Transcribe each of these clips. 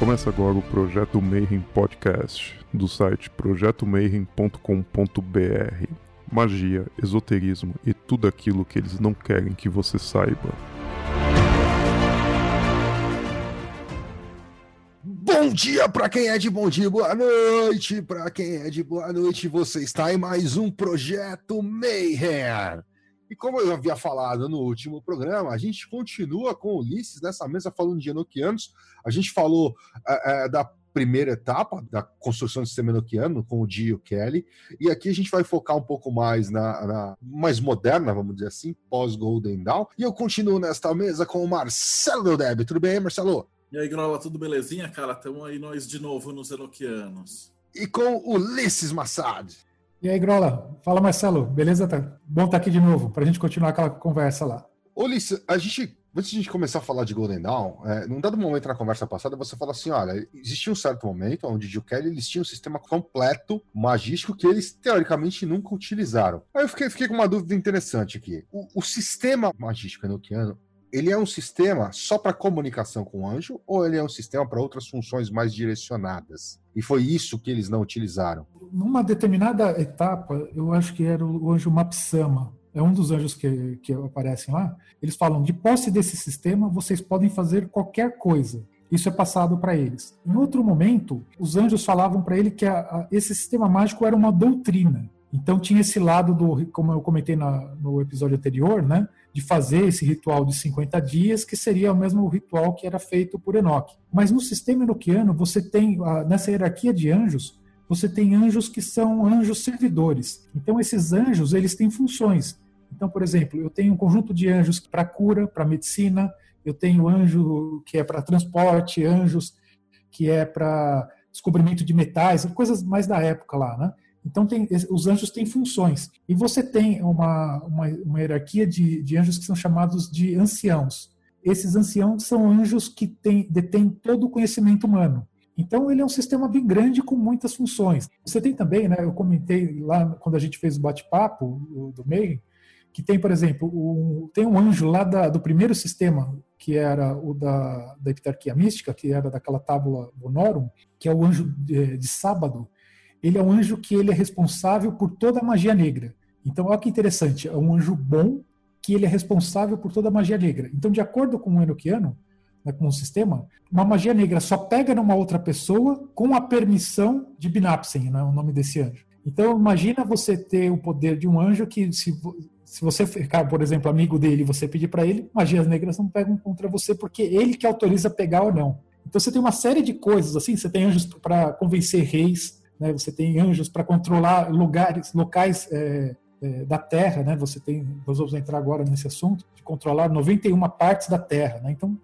Começa agora o Projeto Mayhem Podcast, do site projetomayhem.com.br. Magia, esoterismo e tudo aquilo que eles não querem que você saiba. Bom dia para quem é de bom dia, boa noite para quem é de boa noite. Você está em mais um Projeto Mayhem. E como eu havia falado no último programa, a gente continua com Ulisses nessa mesa falando de Enochianos. A gente falou é, é, da primeira etapa da construção do sistema enoquiano com o Dio Kelly. E aqui a gente vai focar um pouco mais na, na mais moderna, vamos dizer assim, pós-Golden Dawn. E eu continuo nesta mesa com o Marcelo Deb. Tudo bem, Marcelo? E aí, Grola, tudo belezinha, cara? Estamos aí nós de novo nos Enoquianos. E com Ulisses Massad. E aí, Grola? Fala, Marcelo. Beleza? Tá bom estar tá aqui de novo, para a gente continuar aquela conversa lá. Ulisses, a gente, antes de a gente começar a falar de Golden Dawn, é, num dado momento na conversa passada, você falou assim: olha, existia um certo momento onde Jill eles tinham um sistema completo, magístico, que eles teoricamente nunca utilizaram. Aí eu fiquei, fiquei com uma dúvida interessante aqui. O, o sistema magístico enoquiano ele é um sistema só para comunicação com o anjo ou ele é um sistema para outras funções mais direcionadas? E foi isso que eles não utilizaram? Numa determinada etapa, eu acho que era o anjo Mapsama, é um dos anjos que, que aparecem lá. Eles falam: de posse desse sistema, vocês podem fazer qualquer coisa. Isso é passado para eles. Em outro momento, os anjos falavam para ele que a, a, esse sistema mágico era uma doutrina. Então tinha esse lado do, como eu comentei na, no episódio anterior, né? De fazer esse ritual de 50 dias, que seria o mesmo ritual que era feito por Enoque. Mas no sistema enoquiano, você tem, nessa hierarquia de anjos, você tem anjos que são anjos servidores. Então, esses anjos, eles têm funções. Então, por exemplo, eu tenho um conjunto de anjos para cura, para medicina, eu tenho anjo que é para transporte, anjos que é para descobrimento de metais, coisas mais da época lá, né? Então, tem, os anjos têm funções. E você tem uma, uma, uma hierarquia de, de, anjos que são chamados de anciãos. Esses anciãos são anjos que tem, detêm todo o conhecimento humano. Então, ele é um sistema bem grande com muitas funções. Você tem também, né, eu comentei lá quando a gente fez o bate-papo do meio, que tem, por exemplo, tem um anjo lá da, do primeiro sistema, que era o da, da Epitarquia Mística, que era daquela tábula Bonorum, que é o anjo de, de sábado, ele é um anjo que ele é responsável por toda a magia negra. Então, olha que interessante, é um anjo bom que ele é responsável por toda a magia negra. Então, de acordo com o Enochiano, né, com o sistema, uma magia negra só pega numa outra pessoa com a permissão de Binapsen, né, o nome desse anjo. Então, imagina você ter o poder de um anjo que, se, se você ficar, por exemplo, amigo dele e você pedir para ele, magias negras não pegam contra você porque ele que autoriza pegar ou não. Então, você tem uma série de coisas, assim, você tem anjos para convencer reis, né? Você tem anjos para controlar lugares, locais é, é, da Terra, né? Você tem, nós vamos entrar agora nesse assunto, de controlar 91 partes da Terra, né? Então,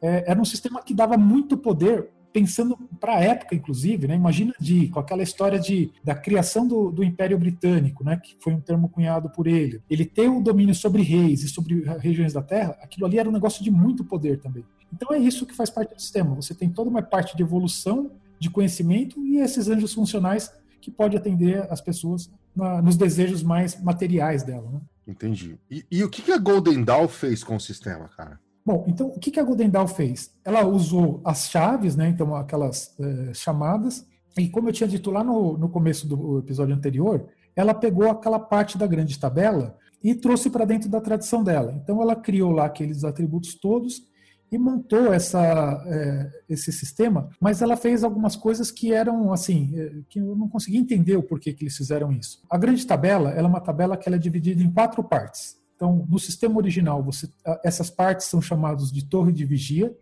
é, era um sistema que dava muito poder pensando para a época, inclusive, né? Imagina de com aquela história de da criação do, do, Império Britânico, né? Que foi um termo cunhado por ele. Ele ter o domínio sobre reis e sobre regiões da Terra. Aquilo ali era um negócio de muito poder também. Então é isso que faz parte do sistema. Você tem toda uma parte de evolução de conhecimento e esses anjos funcionais que pode atender as pessoas na, nos desejos mais materiais dela. Né? Entendi. E, e, o que, que a Golden Dawn fez com o sistema, cara? Bom, então o que, que a Golden Dawn fez? Ela usou as chaves, né? Então aquelas é, chamadas. E como eu tinha dito lá no, no começo do episódio anterior, ela pegou aquela parte da grande tabela e trouxe para dentro da tradição dela. Então ela criou lá aqueles atributos todos e montou essa, é, esse sistema, mas ela fez algumas coisas que eram assim, é, que eu não conseguia entender o porquê que eles fizeram isso. A grande tabela ela é uma tabela que ela é dividida em quatro partes. Então, no sistema original, você, essas partes são chamadas de torre de vigia,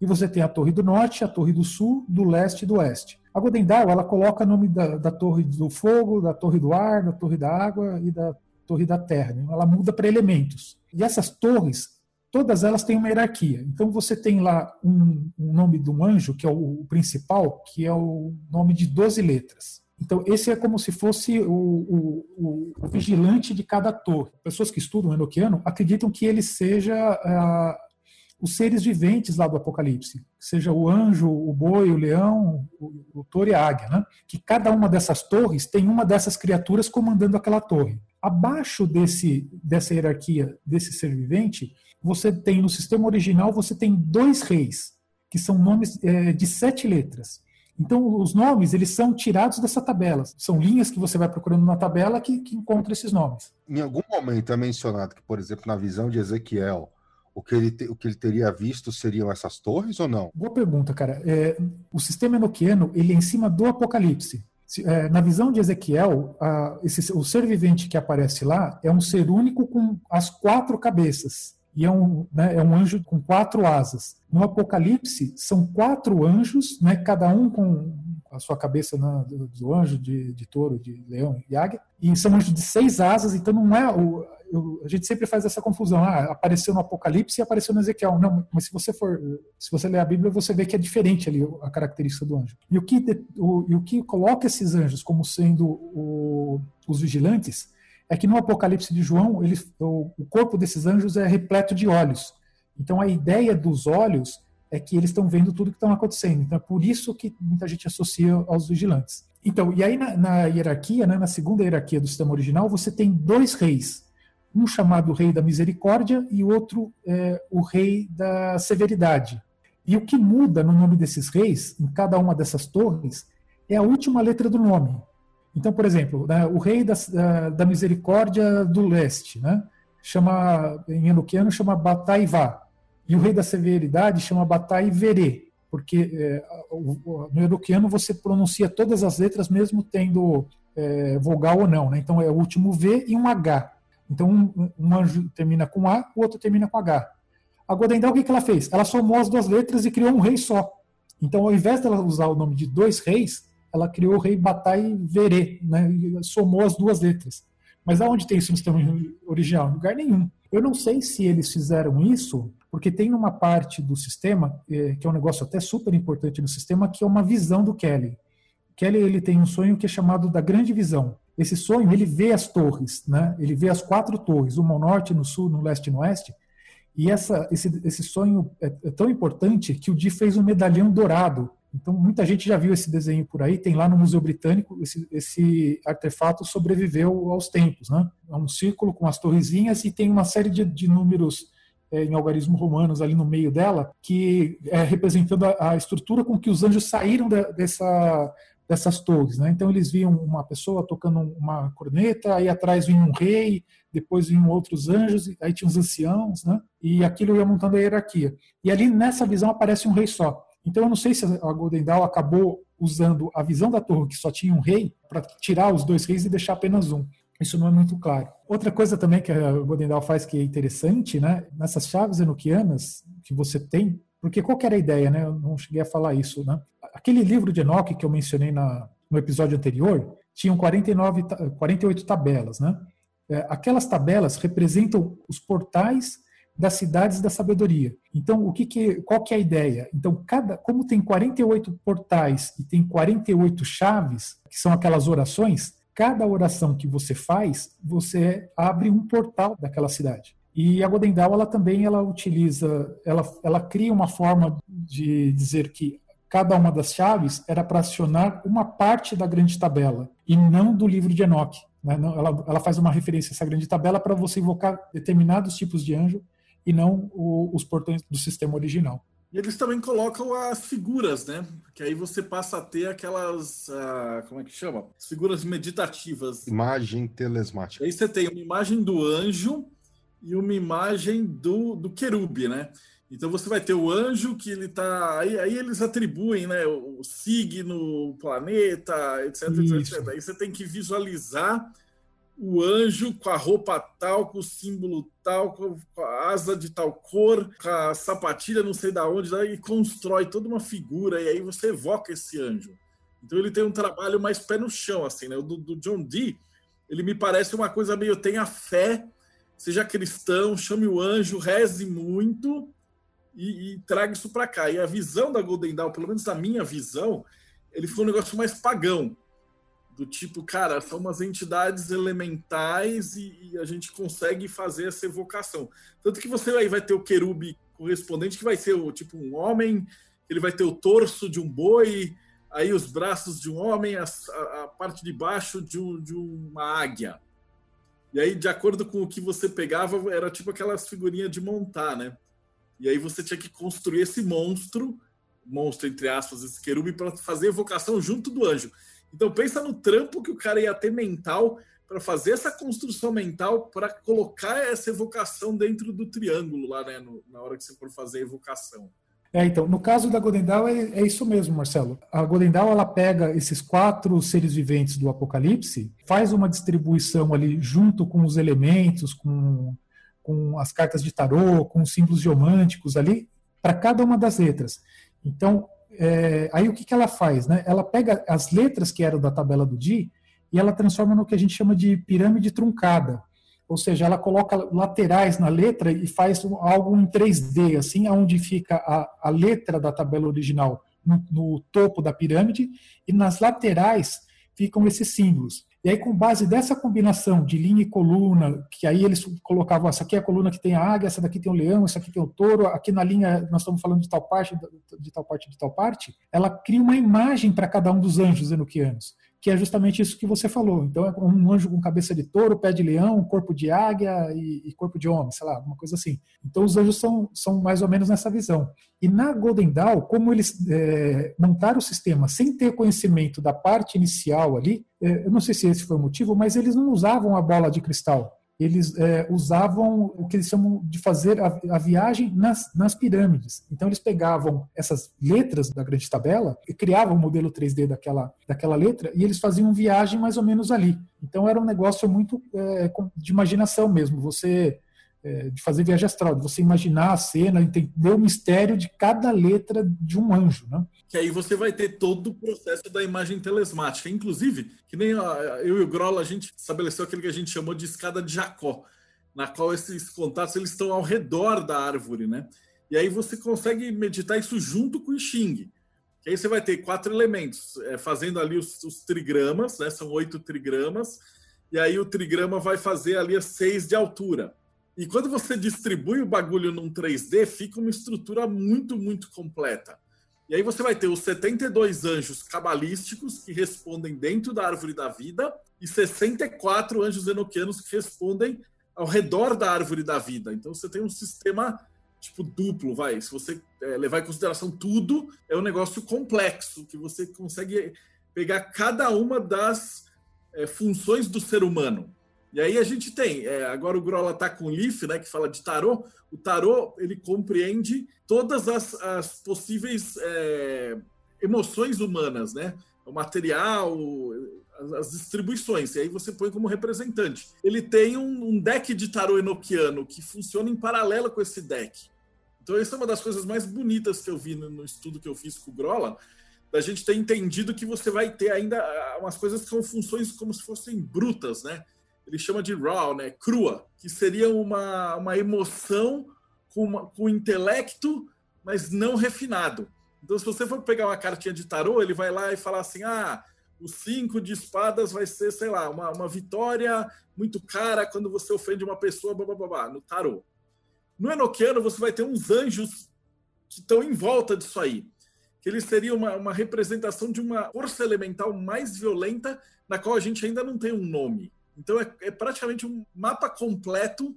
e você tem a torre do norte, a torre do sul, do leste e do oeste. A Golden Dawn, ela coloca o nome da, da torre do fogo, da torre do ar, da torre da água e da torre da terra. Né? Ela muda para elementos. E essas torres, todas elas têm uma hierarquia. Então você tem lá um, um nome de um anjo, que é o, o, principal, que é o nome de 12 letras. Então esse é como se fosse o, o, o vigilante de cada torre. Pessoas que estudam o Enochiano acreditam que ele seja ah, os seres viventes lá do Apocalipse, seja o anjo, o boi, o leão, o, o touro e a águia, né? que cada uma dessas torres tem uma dessas criaturas comandando aquela torre. Abaixo desse, dessa hierarquia desse ser vivente, você tem no sistema original você tem dois reis. que são nomes é, de sete letras. Então, os nomes, eles são tirados dessa tabela. São linhas que você vai procurando na tabela que, que encontra esses nomes. Em algum momento é mencionado que, por exemplo, na visão de Ezequiel, o que ele, te, o que ele teria visto seriam essas torres ou não? Boa pergunta, cara. É, o sistema enoquiano, ele é em cima do Apocalipse. É, na visão de Ezequiel, a, esse, o ser vivente que aparece lá é um ser único com as quatro cabeças e é um, né, é um anjo com quatro asas. No Apocalipse, são quatro anjos, né, cada um com a sua cabeça né, do, anjo de, de, touro, de leão e águia, e são anjos de seis asas, então não é o. Eu, a gente sempre faz essa confusão. Ah, apareceu no Apocalipse e apareceu no Ezequiel. Não, mas se você for, se você ler a Bíblia, você vê que é diferente ali a característica do anjo. E o que, o, e o que coloca esses anjos como sendo o, os vigilantes é que no Apocalipse de João, ele, o, o corpo desses anjos é repleto de olhos. Então a ideia dos olhos é que eles estão vendo tudo que está acontecendo. Então é por isso que muita gente associa aos vigilantes. Então, e aí na, na hierarquia, né, na segunda hierarquia do sistema original, você tem dois reis. Um chamado Rei da Misericórdia e outro é, o Rei da Severidade. E o que muda no nome desses reis, em cada uma dessas torres, é a última letra do nome. Então, por exemplo, né, o rei da, da, misericórdia do leste, né, chama, em enoquiano chama Bataivá, e o rei da severidade chama Bataiverê, porque é, no enoquiano você pronuncia todas as letras mesmo tendo é, vogal ou não, né? então é o último V e um H. Então um, um, anjo termina com A, o outro termina com H. A Godendal, o que, que ela fez? Ela somou as duas letras e criou um rei só. Então, ao invés dela usar o nome de dois reis, ela criou o rei Batai Verê, né, e somou as duas letras. Mas aonde tem isso no sistema original? Em lugar nenhum. Eu não sei se eles fizeram isso, porque tem uma parte do sistema, eh, que é um negócio até super importante no sistema, que é uma visão do Kelly. Kelly ele tem um sonho que é chamado da grande visão. Esse sonho, ele vê as torres, né? ele vê as quatro torres, uma ao norte, no sul, no leste e no oeste, e essa, esse, esse sonho é, é tão importante que o Di fez um medalhão dourado então, muita gente já viu esse desenho por aí, tem lá no Museu Britânico, esse, esse artefato sobreviveu aos tempos. Né? É um círculo com as torrezinhas e tem uma série de, de números é, em algarismo romanos ali no meio dela, que é representando a, a estrutura com que os anjos saíram de, dessa, dessas torres. Né? Então, eles viam uma pessoa tocando uma corneta, aí atrás vinha um rei, depois vinham outros anjos, aí tinha os anciãos, né? e aquilo ia montando a hierarquia. E ali nessa visão aparece um rei só. Então eu não sei se a Golden Dawn acabou usando a visão da torre que só tinha um rei para tirar os dois reis e deixar apenas um. Isso não é muito claro. Outra coisa também que a Golden Dawn faz que é interessante, né? Nessas chaves enoquianas que você tem, porque qual era a ideia, né? Eu não cheguei a falar isso, né? Aquele livro de Enoch que eu mencionei na, no episódio anterior, tinham 49, 48 tabelas, né? É, aquelas tabelas representam os portais das cidades da sabedoria. Então, o que, que qual que é a ideia? Então, cada, como tem 48 portais e tem 48 chaves, que são aquelas orações, cada oração que você faz, você abre um portal daquela cidade. E a Godendal, ela também ela utiliza, ela, ela cria uma forma de dizer que cada uma das chaves era para acionar uma parte da grande tabela e não do livro de Enoch. Né? Ela, ela faz uma referência a essa grande tabela para você invocar determinados tipos de anjo e não o, os portões do sistema original. E eles também colocam as figuras, né? Que aí você passa a ter aquelas. Uh, como é que chama? As figuras meditativas. Imagem telesmática. Aí você tem uma imagem do anjo e uma imagem do, do querube, né? Então você vai ter o anjo que ele tá. Aí, aí eles atribuem né, o signo, o planeta, etc, etc, etc. Aí você tem que visualizar o anjo com a roupa tal, com o símbolo tal, com a asa de tal cor, com a sapatilha não sei da onde, e constrói toda uma figura, e aí você evoca esse anjo. Então ele tem um trabalho mais pé no chão, assim, né? O do, do John Dee, ele me parece uma coisa meio tenha fé, seja cristão, chame o anjo, reze muito e, e traga isso para cá. E a visão da Golden Dawn, pelo menos a minha visão, ele foi um negócio mais pagão do tipo, cara, são umas entidades elementais e, e, a gente consegue fazer essa evocação. Tanto que você aí vai ter o querube correspondente, que vai ser o tipo um homem, ele vai ter o torso de um boi, aí os braços de um homem, a, a, parte de baixo de, um, de uma águia. E aí, de acordo com o que você pegava, era tipo aquelas figurinhas de montar, né? E aí você tinha que construir esse monstro monstro, entre aspas, esse querube, para fazer evocação junto do anjo. Então pensa no trampo que o cara ia ter mental para fazer essa construção mental para colocar essa evocação dentro do triângulo lá, né, no, na hora que você for fazer a evocação. É, então, no caso da Golden Dawn é, é, isso mesmo, Marcelo. A Golden Dawn ela pega esses quatro seres viventes do Apocalipse, faz uma distribuição ali junto com os elementos, com, com as cartas de tarô, com os símbolos geomânticos ali, para cada uma das letras. Então, é, aí o que, que ela faz? Né? Ela pega as letras que eram da tabela do Di e ela transforma no que a gente chama de pirâmide truncada ou seja, ela coloca laterais na letra e faz algo em 3D, assim, onde fica a, a letra da tabela original no, no, topo da pirâmide e nas laterais ficam esses símbolos. E aí, com base dessa combinação de linha e coluna, que aí eles colocavam, essa aqui é a coluna que tem a águia, essa daqui tem o leão, essa aqui tem o touro, aqui na linha nós estamos falando de tal parte, de tal parte, de tal parte, ela cria uma imagem para cada um dos anjos enoquianos que é justamente isso que você falou. Então, é um anjo com cabeça de touro, pé de leão, corpo de águia e, e corpo de homem, sei lá, uma coisa assim. Então, os anjos são, são mais ou menos nessa visão. E na Golden Dawn, como eles é, montaram o sistema sem ter conhecimento da parte inicial ali, é, eu não sei se esse foi o motivo, mas eles não usavam a bola de cristal eles é, usavam o que eles chamam de fazer a, a, viagem nas, nas pirâmides. Então, eles pegavam essas letras da grande tabela e criavam o modelo 3D daquela, daquela letra e eles faziam viagem mais ou menos ali. Então, era um negócio muito é, de imaginação mesmo. Você é, de fazer viagem astral, de você imaginar a cena, entender o mistério de cada letra de um anjo, né? Que aí você vai ter todo o processo da imagem telesmática. Inclusive, que nem eu e o Grola, a gente estabeleceu aquele que a gente chamou de escada de Jacó, na qual esses contatos eles estão ao redor da árvore, né? E aí você consegue meditar isso junto com o Xing. Que aí você vai ter quatro elementos, é, fazendo ali os, os trigramas, né? São oito trigramas, e aí o trigrama vai fazer ali as seis de altura. E quando você distribui o bagulho num 3D, fica uma estrutura muito, muito completa. E aí você vai ter os 72 anjos cabalísticos que respondem dentro da árvore da vida e 64 anjos enoquianos que respondem ao redor da árvore da vida. Então você tem um sistema tipo duplo, vai. Se você é, levar em consideração tudo, é um negócio complexo que você consegue pegar cada uma das é, funções do ser humano. E aí a gente tem, é, agora o Grola está com o Leaf, né, que fala de tarô. O tarô ele compreende todas as, as possíveis é, emoções humanas, né? O material, as, as, distribuições. E aí você põe como representante. Ele tem um, um deck de tarô enoquiano que funciona em paralelo com esse deck. Então, essa é uma das coisas mais bonitas que eu vi no, no estudo que eu fiz com o Grola, da gente ter entendido que você vai ter ainda ah, umas coisas que são funções como se fossem brutas, né? Ele chama de raw, né, crua, que seria uma, uma emoção com, uma, com intelecto, mas não refinado. Então, se você for pegar uma cartinha de tarô, ele vai lá e falar assim: ah, o cinco de espadas vai ser, sei lá, uma, uma vitória muito cara quando você ofende uma pessoa, blá, blá, blá, no tarô. No Enoquiano, você vai ter uns anjos que estão em volta disso aí. Que eles seriam uma, uma representação de uma força elemental mais violenta, na qual a gente ainda não tem um nome. Então é, é, praticamente um mapa completo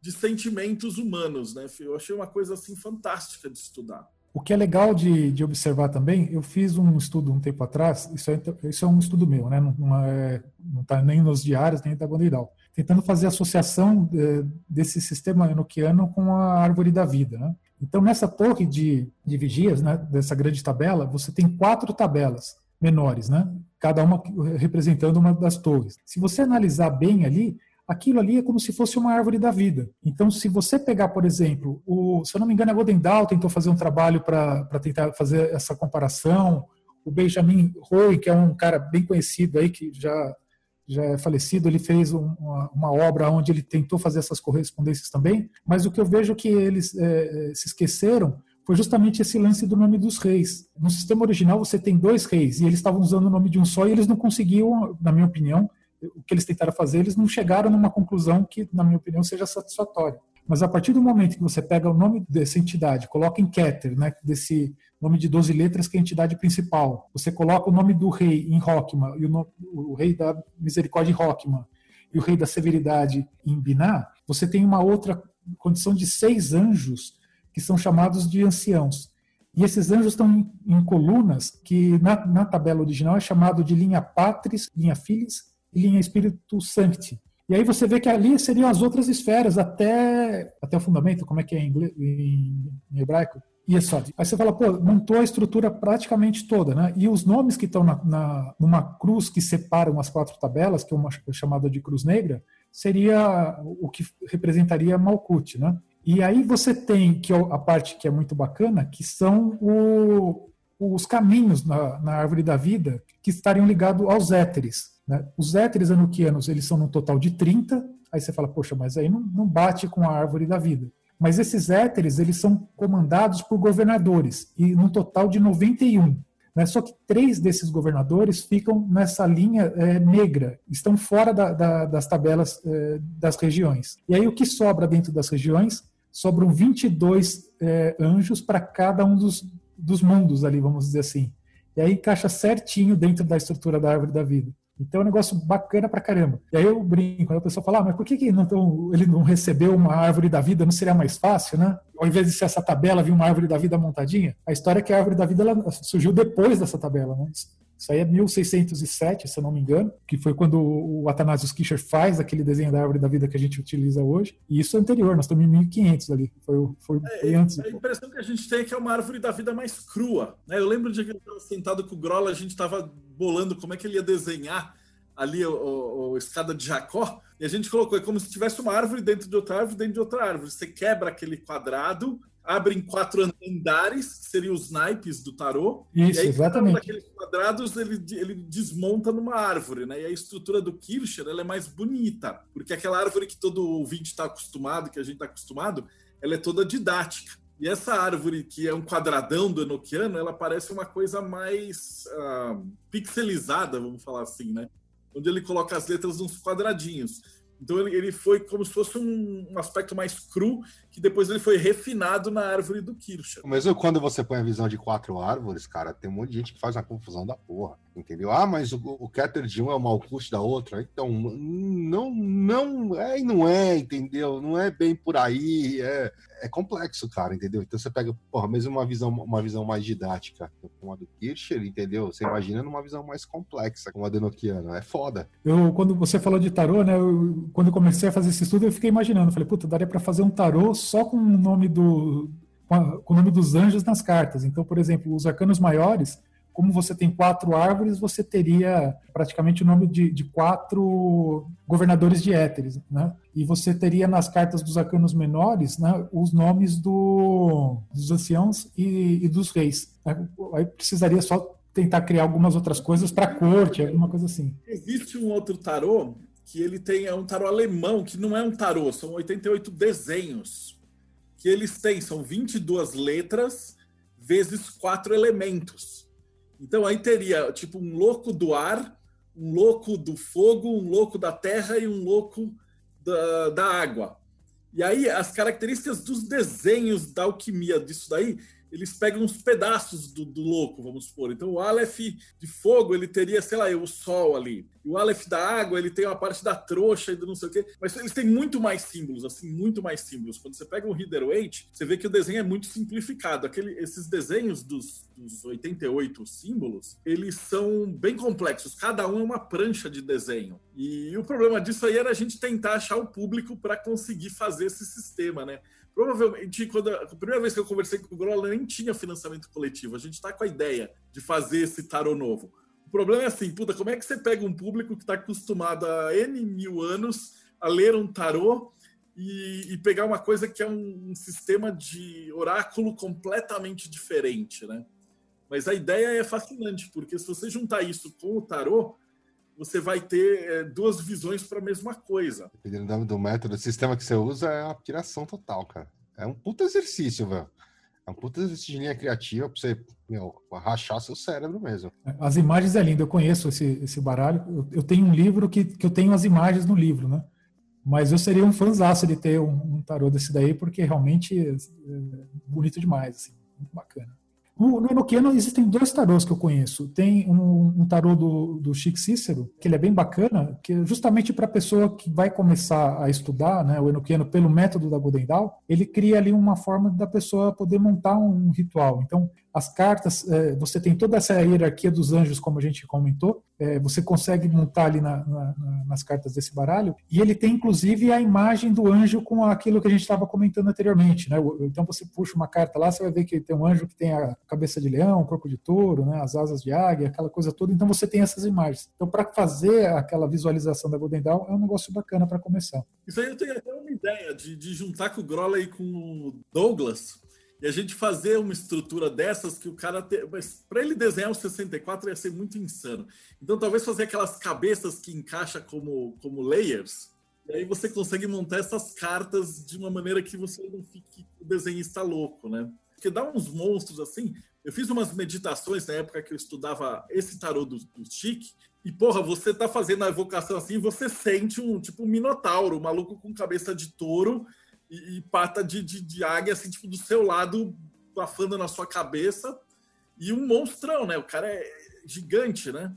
de sentimentos humanos, né? Eu achei uma coisa assim fantástica de estudar. O que é legal de, de observar também, eu fiz um estudo um tempo atrás, isso é, isso é um estudo meu, né? Não está é, nem nos diários, nem da Gondidal, tentando fazer associação é, desse sistema enoquiano com a árvore da vida, né? Então, nessa torre de, de vigias, né, dessa grande tabela, você tem quatro tabelas menores, né? cada uma representando uma das torres. Se você analisar bem ali, aquilo ali é como se fosse uma árvore da vida. Então, se você pegar, por exemplo, o, se eu não me engano, a Golden Dahl tentou fazer um trabalho para tentar fazer essa comparação, o Benjamin Roy, que é um cara bem conhecido aí, que já, já é falecido, ele fez um, uma, uma, obra onde ele tentou fazer essas correspondências também, mas o que eu vejo que eles é, se esqueceram foi justamente esse lance do nome dos reis. No sistema original você tem dois reis e eles estavam usando o nome de um só e eles não conseguiam, na minha opinião, o que eles tentaram fazer, eles não chegaram numa conclusão que, na minha opinião, seja satisfatória. Mas a partir do momento que você pega o nome dessa entidade, coloca em Keter, né, desse nome de 12 letras que é a entidade principal, você coloca o nome do rei em Rockman, e o, no, o rei da misericórdia em Rockman, e o rei da severidade em Biná, você tem uma outra condição de seis anjos que são chamados de anciãos. E esses anjos estão em, em colunas que na, na, tabela original é chamado de linha Patris, linha Filis e linha Espírito Sancti. E aí você vê que ali seriam as outras esferas até, até o fundamento, como é que é em, inglês, em, em hebraico? Yesod. Aí você fala, pô, montou a estrutura praticamente toda, né? E os nomes que estão na, na, numa cruz que separam as quatro tabelas, que é uma chamada de cruz negra, seria o que representaria Malkut, né? E aí você tem que a parte que é muito bacana, que são o, os caminhos na, na, árvore da vida que estariam ligados aos éteres. Né? Os éteres anuquianos, eles são no total de 30, aí você fala, poxa, mas aí não, não bate com a árvore da vida. Mas esses éteres, eles são comandados por governadores, e num total de 91. Né? Só que três desses governadores ficam nessa linha é, negra, estão fora da, da, das tabelas é, das regiões. E aí o que sobra dentro das regiões? Sobram 22 é, anjos para cada um dos, dos mundos ali, vamos dizer assim. E aí encaixa certinho dentro da estrutura da árvore da vida. Então é um negócio bacana pra caramba. E aí eu brinco, aí a pessoa fala, ah, mas por que, que não tão, ele não recebeu uma árvore da vida? Não seria mais fácil, né? Ao invés de ser essa tabela, vir uma árvore da vida montadinha? A história é que a árvore da vida surgiu depois dessa tabela, né? Isso aí é 1607, se eu não me engano, que foi quando o Athanasius Kircher faz aquele desenho da árvore da vida que a gente utiliza hoje. E isso é anterior, nós estamos em 1500 ali. Foi, foi, foi é, antes. A impressão que a gente tem é que é uma árvore da vida mais crua. Né? Eu lembro de que eu estava sentado com o Grola, a gente estava bolando como é que ele ia desenhar ali o, o, o, escada de Jacó, e a gente colocou, é como se tivesse uma árvore dentro de outra árvore, dentro de outra árvore. Você quebra aquele quadrado, abre em quatro andares, que seriam os naipes do tarô. Isso, e aí, exatamente. aqueles quadrados ele, ele desmonta numa árvore, né? E a estrutura do Kircher ela é mais bonita, porque aquela árvore que todo ouvinte está acostumado, que a gente está acostumado, ela é toda didática. E essa árvore, que é um quadradão do Enochiano, ela parece uma coisa mais uh, pixelizada, vamos falar assim, né? onde ele coloca as letras nos quadradinhos. Então ele, ele foi como se fosse um, um, aspecto mais cru, que depois ele foi refinado na árvore do Kircher. Mas quando você põe a visão de quatro árvores, cara, tem um monte de gente que faz uma confusão da porra, entendeu? Ah, mas o, o Keter de um é o Malkuth da outra. Então, não, não é e não é, entendeu? Não é bem por aí, é, é complexo, cara, entendeu? Então você pega, porra, mesmo uma visão, uma visão mais didática como a do Kircher, entendeu? Você imagina numa visão mais complexa, como a do Enochiano. É foda. Eu, quando você falou de tarô, né, eu, quando eu comecei a fazer esse estudo, eu fiquei imaginando, falei, puta, daria para fazer um tarô só com o nome do com o nome dos anjos nas cartas. Então, por exemplo, os arcanos maiores, como você tem quatro árvores, você teria praticamente o nome de, de quatro governadores de éteres, né? E você teria nas cartas dos arcanos menores, né, os nomes do, dos anciãos e, e dos reis. Aí precisaria só tentar criar algumas outras coisas para corte, alguma coisa assim. Existe um outro tarô que ele tem é um tarô alemão, que não é um tarô, são 88 desenhos que eles têm, são 22 letras vezes quatro elementos. Então aí teria tipo um louco do ar, um louco do fogo, um louco da terra e um louco da, da água. E aí as características dos desenhos da alquimia disso daí eles pegam uns pedaços do, do, louco, vamos supor. Então, o Aleph de fogo, ele teria, sei lá, o sol ali. E o Aleph da água, ele tem uma parte da trouxa e do não sei o quê. Mas eles têm muito mais símbolos, assim, muito mais símbolos. Quando você pega o Reader Weight, você vê que o desenho é muito simplificado. Aquele, esses desenhos dos, dos 88 símbolos, eles são bem complexos. Cada um é uma prancha de desenho. E o problema disso aí era a gente tentar achar o público para conseguir fazer esse sistema, né? Provavelmente, quando a, a, primeira vez que eu conversei com o Grola, nem tinha financiamento coletivo. A gente está com a ideia de fazer esse tarô novo. O problema é assim, puta, como é que você pega um público que está acostumado há N mil anos a ler um tarô e, e pegar uma coisa que é um, um, sistema de oráculo completamente diferente, né? Mas a ideia é fascinante, porque se você juntar isso com o tarô, você vai ter é, duas visões para a mesma coisa. Dependendo do método, o sistema que você usa é uma piração total, cara. É um puta exercício, velho. É um puta exercício de linha criativa para você meu, rachar seu cérebro mesmo. As imagens é lindo, eu conheço esse, esse baralho. Eu, eu, tenho um livro que, que eu tenho as imagens no livro, né? Mas eu seria um fãzaço de ter um, um tarô desse daí, porque realmente é, é bonito demais, assim, muito bacana. No, no Enochiano existem dois tarôs que eu conheço. Tem um, um tarô do, do Chico Cícero, que ele é bem bacana, que é justamente para a pessoa que vai começar a estudar né, o Enochiano pelo método da Golden Dawn, ele cria ali uma forma da pessoa poder montar um ritual. Então, as cartas, é, você tem toda essa hierarquia dos anjos, como a gente comentou, é, você consegue montar ali na, na, nas cartas desse baralho, e ele tem inclusive a imagem do anjo com aquilo que a gente estava comentando anteriormente. Né? Então você puxa uma carta lá, você vai ver que tem um anjo que tem a cabeça de leão, o corpo de touro, né? as asas de águia, aquela coisa toda. Então você tem essas imagens. Então, para fazer aquela visualização da Golden Dawn, é um negócio bacana para começar. Isso aí eu tenho até uma ideia de, de juntar com o Grola e com o Douglas e a gente fazer uma estrutura dessas que o cara. Te... Mas para ele desenhar o 64 ia ser muito insano. Então, talvez fazer aquelas cabeças que encaixa como, como layers. E aí você consegue montar essas cartas de uma maneira que você não fique o desenhista louco, né? Porque dá uns monstros assim. Eu fiz umas meditações na época que eu estudava esse tarô do, do Chique. E, porra, você tá fazendo a evocação assim, você sente um tipo um minotauro, um maluco com cabeça de touro e, e pata de, de, de, águia, assim, tipo, do seu lado, bafando na sua cabeça. E um monstrão, né? O cara é gigante, né?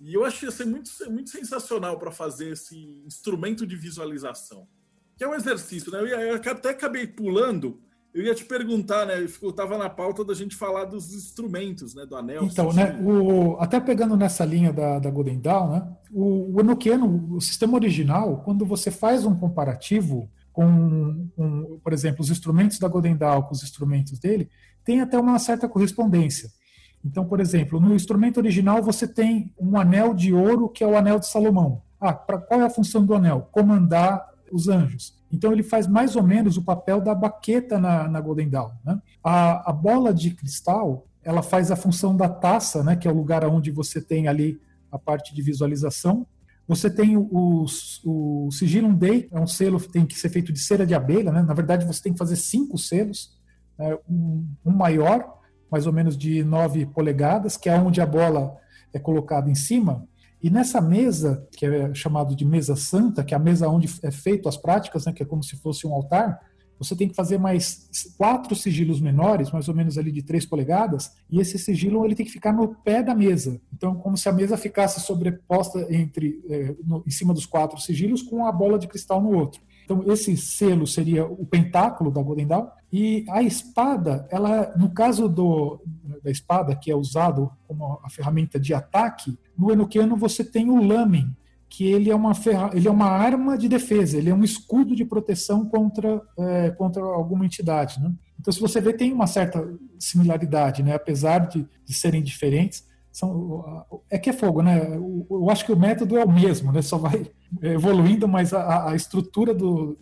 E eu ia ser muito, muito sensacional para fazer esse instrumento de visualização. Que é um exercício, né? Eu, ia, eu até acabei pulando. Eu ia te perguntar, né? Eu estava na pauta da gente falar dos instrumentos, né? Do anel. Então, né? O, até pegando nessa linha da, da Golden Dawn, né? O, o Enochiano, o sistema original, quando você faz um comparativo com, com, por exemplo, os instrumentos da Golden Dawn com os instrumentos dele, tem até uma certa correspondência. Então, por exemplo, no instrumento original você tem um anel de ouro que é o anel de Salomão. Ah, pra, qual é a função do anel? Comandar os anjos. Então ele faz mais ou menos o papel da baqueta na, na Golden Dawn. Né? A, a, bola de cristal ela faz a função da taça, né, que é o lugar onde você tem ali a parte de visualização, você tem o, o Sigilum Dei, é um selo que tem que ser feito de cera de abelha, né? Na verdade, você tem que fazer cinco selos, né? um, um, maior, mais ou menos de 9 polegadas, que é onde a bola é colocada em cima. E nessa mesa, que é chamado de mesa santa, que é a mesa onde é feito as práticas, né? que é como se fosse um altar, você tem que fazer mais quatro sigilos menores, mais ou menos ali de três polegadas, e esse sigilo ele tem que ficar no pé da mesa. Então, como se a mesa ficasse sobreposta entre é, no, em cima dos quatro sigilos com a bola de cristal no outro. Então, esse selo seria o pentáculo da Golden Dawn. E a espada, ela, no caso do, da espada, que é usado como a ferramenta de ataque, no Enochiano você tem o lamen, que ele é uma ferra... ele é uma arma de defesa, ele é um escudo de proteção contra é, contra alguma entidade, né? Então, se você vê, tem uma certa similaridade, né? Apesar de, de serem diferentes, são, é que é fogo, né? Eu acho que o método é o mesmo, né? Só vai evoluindo, mas a, a estrutura do,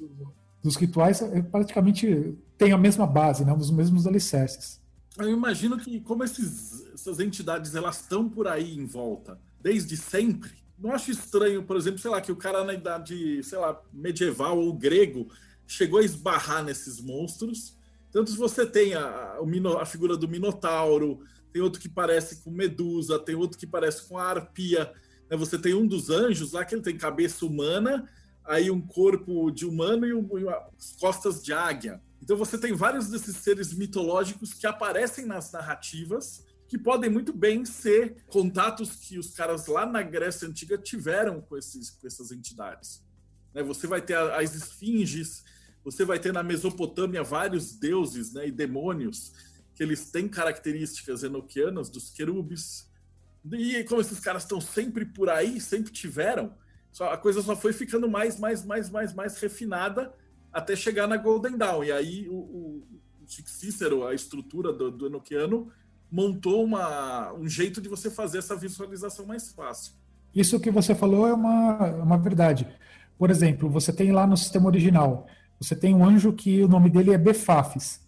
dos rituais é praticamente tem a mesma base, né? Os mesmos alicerces. Eu imagino que como esses, essas entidades elas estão por aí em volta desde sempre, não acho estranho, por exemplo, sei lá, que o cara na idade, sei lá, medieval ou grego chegou a esbarrar nesses monstros. Tanto se você tem a, a, figura do Minotauro, tem outro que parece com Medusa, tem outro que parece com a Arpia. Né? Você tem um dos anjos lá que ele tem cabeça humana, aí um corpo de humano e, um, e as costas de águia. Então você tem vários desses seres mitológicos que aparecem nas narrativas que podem muito bem ser contatos que os caras lá na Grécia Antiga tiveram com, esses, com essas entidades. Né? Você vai ter as esfinges, você vai ter na Mesopotâmia vários deuses né, e demônios que eles têm características enoquianas dos querubes. E como esses caras estão sempre por aí, sempre tiveram, só, a coisa só foi ficando mais, mais, mais, mais, mais refinada até chegar na Golden Dawn. E aí o, o, o Cícero, a estrutura do, do enoquiano, montou uma, um jeito de você fazer essa visualização mais fácil. Isso que você falou é uma, é uma verdade. Por exemplo, você tem lá no sistema original, você tem um anjo que o nome dele é Befafes.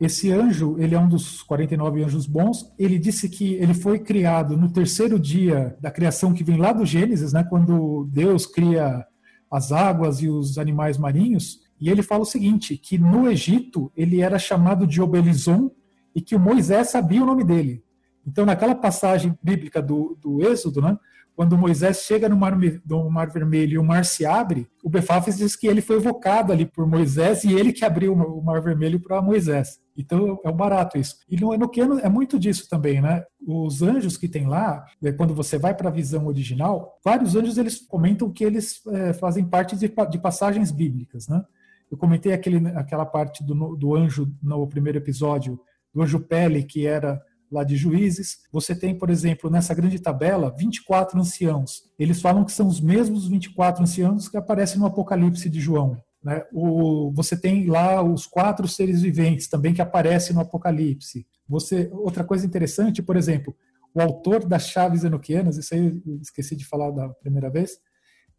Esse anjo, ele é um dos 49 anjos bons. Ele disse que ele foi criado no terceiro dia da criação que vem lá do Gênesis, né, quando Deus cria as águas e os animais marinhos. E ele fala o seguinte, que no Egito ele era chamado de Obelizon e que o Moisés sabia o nome dele. Então, naquela passagem bíblica do, do Êxodo, né, quando Moisés chega no mar, no mar Vermelho e o mar se abre, o Befafes diz que ele foi evocado ali por Moisés e ele que abriu o Mar Vermelho para Moisés. Então é um barato isso. E no Enoquiano é muito disso também, né? Os anjos que tem lá, é, quando você vai para a visão original, vários anjos eles comentam que eles é, fazem parte de, de, passagens bíblicas, né? Eu comentei aquele, aquela parte do, do anjo no primeiro episódio do anjo Pele, que era lá de juízes. Você tem, por exemplo, nessa grande tabela, 24 anciãos. Eles falam que são os mesmos 24 anciãos que aparecem no Apocalipse de João. Né? O, você tem lá os quatro seres viventes também que aparecem no Apocalipse. Você, outra coisa interessante, por exemplo, o autor das chaves enoquianas, isso aí eu esqueci de falar da primeira vez,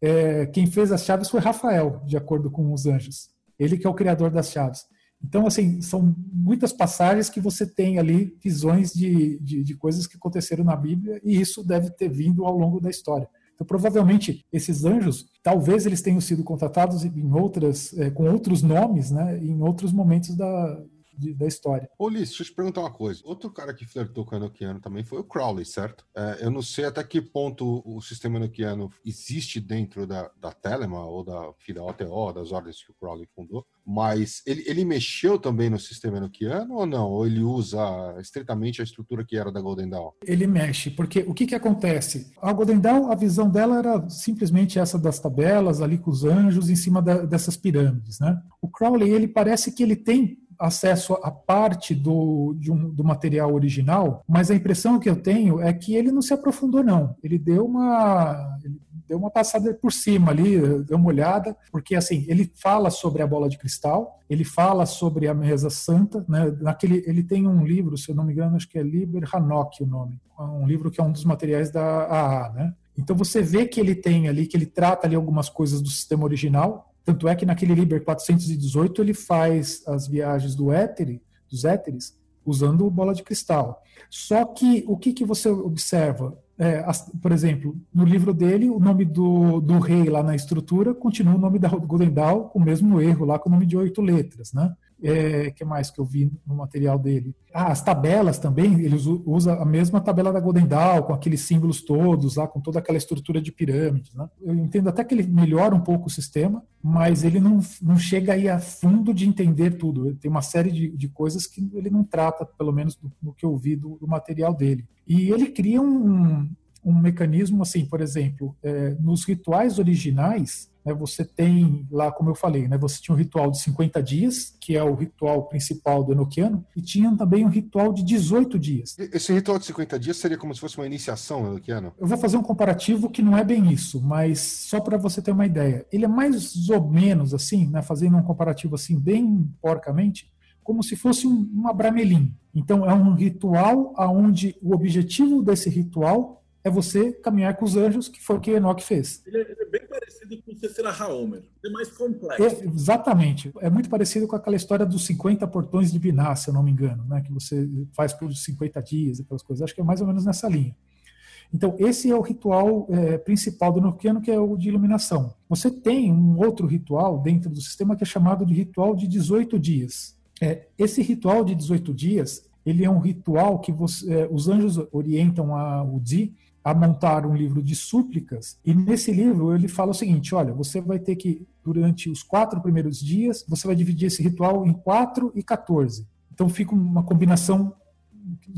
é, quem fez as chaves foi Rafael, de acordo com os anjos. Ele que é o criador das chaves. Então, assim, são muitas passagens que você tem ali visões de, de, de, coisas que aconteceram na Bíblia e isso deve ter vindo ao longo da história. Então, provavelmente, esses anjos, talvez eles tenham sido contratados em outras, é, com outros nomes, né, em outros momentos da, de, da história. Ô, Liz, deixa eu te perguntar uma coisa. Outro cara que flertou com o Enochiano também foi o Crowley, certo? É, eu não sei até que ponto o sistema Enochiano existe dentro da, da Telema ou da filha OTO, das ordens que o Crowley fundou, mas ele, ele mexeu também no sistema Enochiano ou não? Ou ele usa estritamente a estrutura que era da Golden Dawn? Ele mexe, porque o que, que acontece? A Golden Dawn, a visão dela era simplesmente essa das tabelas ali com os anjos em cima da, dessas pirâmides, né? O Crowley, ele parece que ele tem acesso a parte do, um, do material original, mas a impressão que eu tenho é que ele não se aprofundou, não. Ele deu uma. Ele deu uma passada por cima ali, deu uma olhada, porque assim, ele fala sobre a bola de cristal, ele fala sobre a mesa santa, né? Naquele, ele tem um livro, se eu não me engano, acho que é Liber Hanok o nome, um livro que é um dos materiais da AA, né? Então você vê que ele tem ali, que ele trata ali algumas coisas do sistema original, tanto é que naquele Liber 418 ele faz as viagens do éter, dos éteres usando bola de cristal. Só que o que, que você observa? É, as, por exemplo, no livro dele, o nome do, do rei lá na estrutura continua o nome da Golden Dawn, com o mesmo erro lá, com o nome de oito letras, né? É, que mais que eu vi no material dele? Ah, as tabelas também, ele usa a mesma tabela da Golden Dawn, com aqueles símbolos todos, lá, com toda aquela estrutura de pirâmide. Né? Eu entendo até que ele melhora um pouco o sistema, mas ele não, não chega aí a fundo de entender tudo. Tem uma série de, de coisas que ele não trata, pelo menos do, do que eu vi do, do material dele. E ele cria um, um mecanismo assim, por exemplo, é, nos rituais originais, né, você tem lá, como eu falei, né, você tinha um ritual de 50 dias, que é o ritual principal do Enochiano, e tinha também um ritual de 18 dias. Esse ritual de 50 dias seria como se fosse uma iniciação Enochiano? Eu vou fazer um comparativo que não é bem isso, mas só para você ter uma ideia. Ele é mais ou menos assim, né, fazendo um comparativo assim bem porcamente, como se fosse um, um abramelim. Então é um ritual aonde o objetivo desse ritual é você caminhar com os anjos, que foi o que Enoch fez. Ele é, ele é bem parecido com o Cecília Haomer, é mais complexo. É, exatamente. É muito parecido com aquela história dos 50 portões de Binah, se eu não me engano, né? que você faz por 50 dias, aquelas coisas. Acho que é mais ou menos nessa linha. Então, esse é o ritual é, principal do Enochiano, que é o de iluminação. Você tem um outro ritual dentro do sistema que é chamado de ritual de 18 dias. É, esse ritual de 18 dias, ele é um ritual que você, é, os anjos orientam a Udi a montar um livro de súplicas, e nesse livro ele fala o seguinte: olha, você vai ter que, durante os quatro primeiros dias, você vai dividir esse ritual em 4 e 14. Então fica uma combinação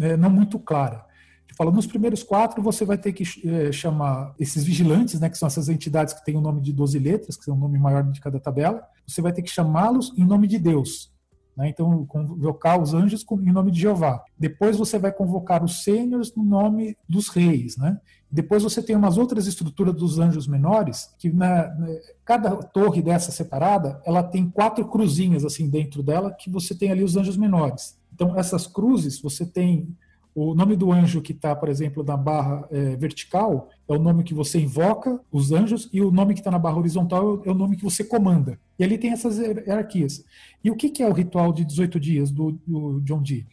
é, não muito clara. Ele fala, nos primeiros quatro você vai ter que é, chamar esses vigilantes, né, que são essas entidades que têm o nome de 12 letras, que são o nome maior de cada tabela, você vai ter que chamá-los em nome de Deus. Né? Então, convocar os anjos em nome de Jeová. Depois você vai convocar os sêniores no nome dos reis. Né? Depois você tem umas outras estruturas dos anjos menores, que na, cada torre dessa separada, ela tem quatro cruzinhas assim dentro dela, que você tem ali os anjos menores. Então, essas cruzes, você tem o nome do anjo que está, por exemplo, na barra é, vertical é o nome que você invoca os anjos e o nome que está na barra horizontal é o nome que você comanda. E ali tem essas hierarquias. E o que, que é o ritual de 18 dias do, do John Dee?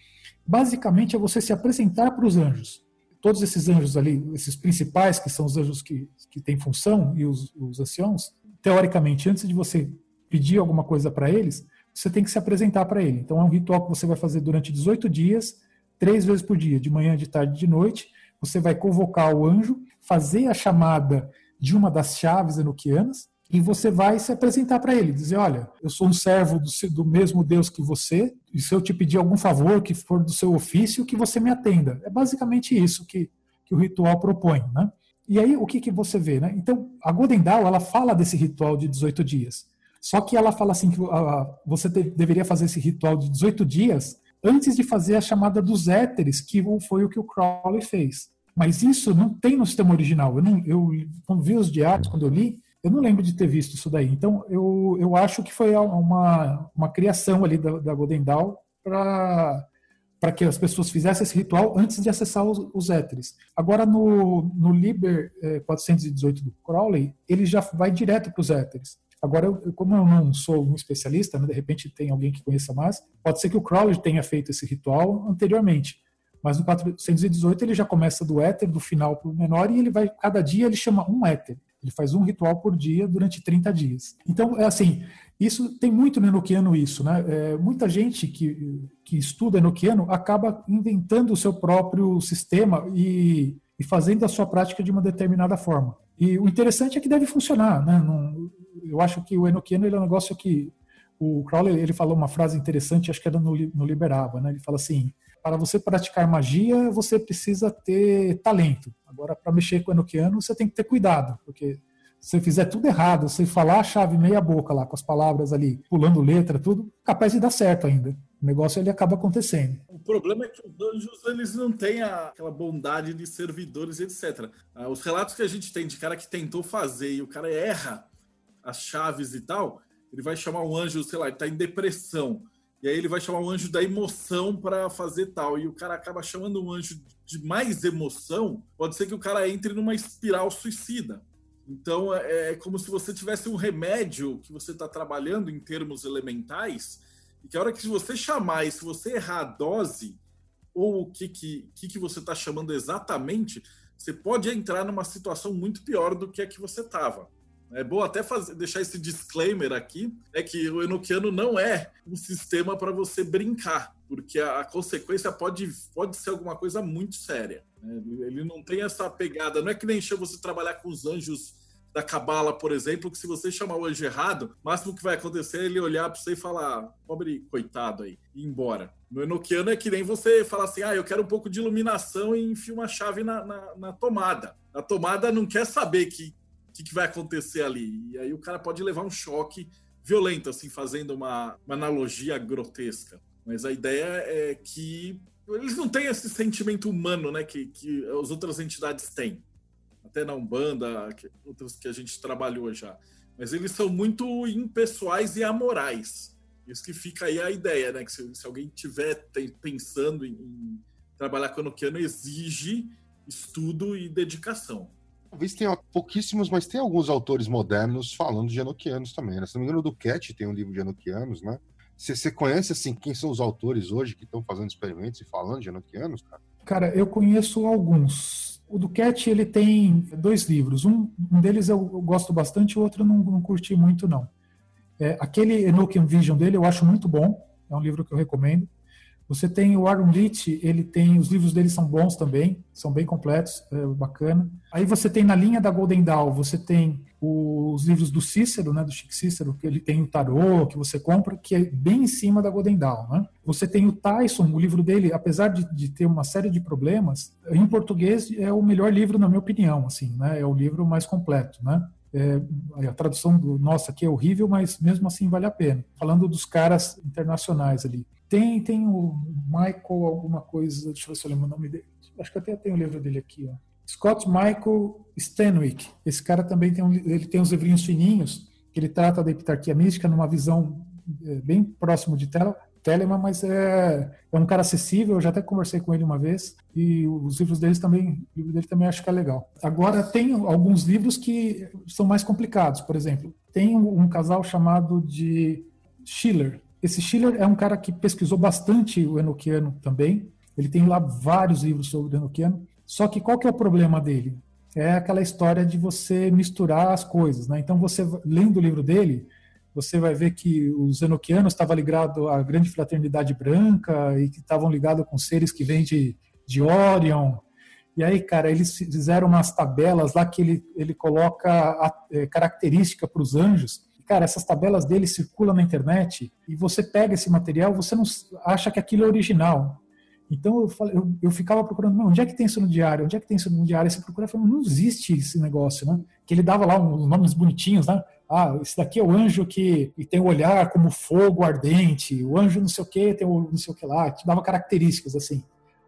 Basicamente é você se apresentar para os anjos. Todos esses anjos ali, esses principais, que são os anjos que, que têm função, e os, os anciãos, teoricamente, antes de você pedir alguma coisa para eles, você tem que se apresentar para ele. Então é um ritual que você vai fazer durante 18 dias, três vezes por dia, de manhã, de tarde e de noite. Você vai convocar o anjo, fazer a chamada de uma das chaves enoquianas, e você vai se apresentar para ele, dizer, olha, eu sou um servo do, do, mesmo Deus que você, e se eu te pedir algum favor que for do seu ofício, que você me atenda. É basicamente isso que, que o ritual propõe, né? E aí, o que, que você vê, né? Então, a Golden Dawn, ela fala desse ritual de 18 dias. Só que ela fala assim que uh, você deveria fazer esse ritual de 18 dias antes de fazer a chamada dos éteres, que foi o que o Crowley fez. Mas isso não tem no sistema original. Eu, não, eu quando vi os diários, quando eu li, eu não lembro de ter visto isso daí. Então, eu, eu acho que foi uma, uma criação ali da, da Golden Dawn para que as pessoas fizessem esse ritual antes de acessar os, os éteres. Agora, no, no Liber eh, 418 do Crowley, ele já vai direto para os éteres. Agora, eu, como eu não sou um especialista, né, de repente tem alguém que conheça mais, pode ser que o Crowley tenha feito esse ritual anteriormente. Mas no 418 ele já começa do éter, do final para o menor, e ele vai, cada dia ele chama um éter. Ele faz um ritual por dia durante 30 dias. Então, é assim, isso tem muito no Enochiano isso, né? É, muita gente que, que estuda Enochiano acaba inventando o seu próprio sistema e, e fazendo a sua prática de uma determinada forma. E o interessante é que deve funcionar, né? Não, eu acho que o Enochiano ele é um negócio que o Crowley ele falou uma frase interessante, acho que era no, no Liberava, né? Ele fala assim: para você praticar magia, você precisa ter talento. Agora, para mexer com o Enochiano, você tem que ter cuidado, porque se você fizer tudo errado, você falar a chave meia boca lá, com as palavras ali, pulando letra, tudo, capaz de dar certo ainda. O negócio ele acaba acontecendo. O problema é que os anjos eles não têm aquela bondade de servidores, etc. Ah, os relatos que a gente tem de cara que tentou fazer e o cara erra as chaves e tal, ele vai chamar um anjo, sei lá, ele tá em depressão. E aí ele vai chamar um anjo da emoção para fazer tal. E o cara acaba chamando um anjo de mais emoção. Pode ser que o cara entre numa espiral suicida. Então é, é como se você tivesse um remédio que você está trabalhando em termos elementais, e que a hora que você chamar e se você errar a dose, ou o que, que, que, que você está chamando exatamente, você pode entrar numa situação muito pior do que a que você estava. É bom até fazer, deixar esse disclaimer aqui, é que o Enochiano não é um sistema para você brincar, porque a, a, consequência pode, pode ser alguma coisa muito séria. Né? Ele não tem essa pegada, não é que nem você trabalhar com os anjos da cabala, por exemplo, que se você chamar o anjo errado, o máximo que vai acontecer é ele olhar para você e falar, pobre coitado aí, e ir embora. No Enochiano é que nem você falar assim, ah, eu quero um pouco de iluminação e enfia uma chave na, na, na tomada. A tomada não quer saber que que, que vai acontecer ali. E aí o cara pode levar um choque violento, assim, fazendo uma, uma analogia grotesca. Mas a ideia é que eles não têm esse sentimento humano, né, que, que as outras entidades têm até na Umbanda, que, que a gente trabalhou já. Mas eles são muito impessoais e amorais. Isso que fica aí a ideia, né? Que se, se alguém tiver pensando em, em trabalhar com Enochiano, exige estudo e dedicação. Talvez tenha pouquíssimos, mas tem alguns autores modernos falando de Enochianos também. Né? Se não me engano, do Cat tem um livro de Enochianos, né? Você conhece, assim, quem são os autores hoje que estão fazendo experimentos e falando de Enochianos, cara? Cara, eu conheço alguns. O Duquette, ele tem dois livros. Um, um deles eu, gosto bastante, o outro eu não, não curti muito, não. É, aquele Enochian Vision dele eu acho muito bom. É um livro que eu recomendo. Você tem o Aaron Leach, ele tem os livros dele são bons também, são bem completos, é bacana. Aí você tem na linha da Golden Dawn, você tem os livros do Cícero, né, do Chico Cícero, que ele tem o tarô que você compra, que é bem em cima da Golden Dawn, né? Você tem o Tyson, o livro dele, apesar de, de ter uma série de problemas, em português é o melhor livro na minha opinião, assim, né? É o livro mais completo, né? É, a tradução do nosso aqui é horrível, mas mesmo assim vale a pena. Falando dos caras internacionais ali. Tem, tem o Michael alguma coisa, deixa eu ver se eu lembro o nome dele. Acho que até tem o livro dele aqui, ó. Scott Michael Stanwyck. Esse cara também tem um, ele tem uns livrinhos fininhos que ele trata da epitarquia mística numa visão é, bem próximo de tela, Telemann, mas é, é um cara acessível, eu já até conversei com ele uma vez, e os livros deles também, o livro dele também acho que é legal. Agora, tem alguns livros que são mais complicados, por exemplo, tem um, um casal chamado de Schiller, esse Schiller é um cara que pesquisou bastante o Enochiano também. Ele tem lá vários livros sobre o Enochiano. Só que qual que é o problema dele? É aquela história de você misturar as coisas, né? Então você lendo o livro dele, você vai ver que os Enochianos estavam ligados à grande fraternidade branca e que estavam ligados com seres que vêm de, de Orion. E aí, cara, eles fizeram umas tabelas lá que ele, ele coloca a, é, característica para os anjos cara, essas tabelas dele circulam na internet e você pega esse material, você não acha que aquilo é original. Então eu, falei, eu, eu ficava procurando, onde é que tem isso no diário? Onde é que tem isso no diário? E você procura, falando, não existe esse negócio, né? Que ele dava lá uns nomes bonitinhos, né? Ah, esse daqui é o anjo que, que tem o olhar como fogo ardente, o anjo não sei o que tem o não sei o que lá, que dava características assim.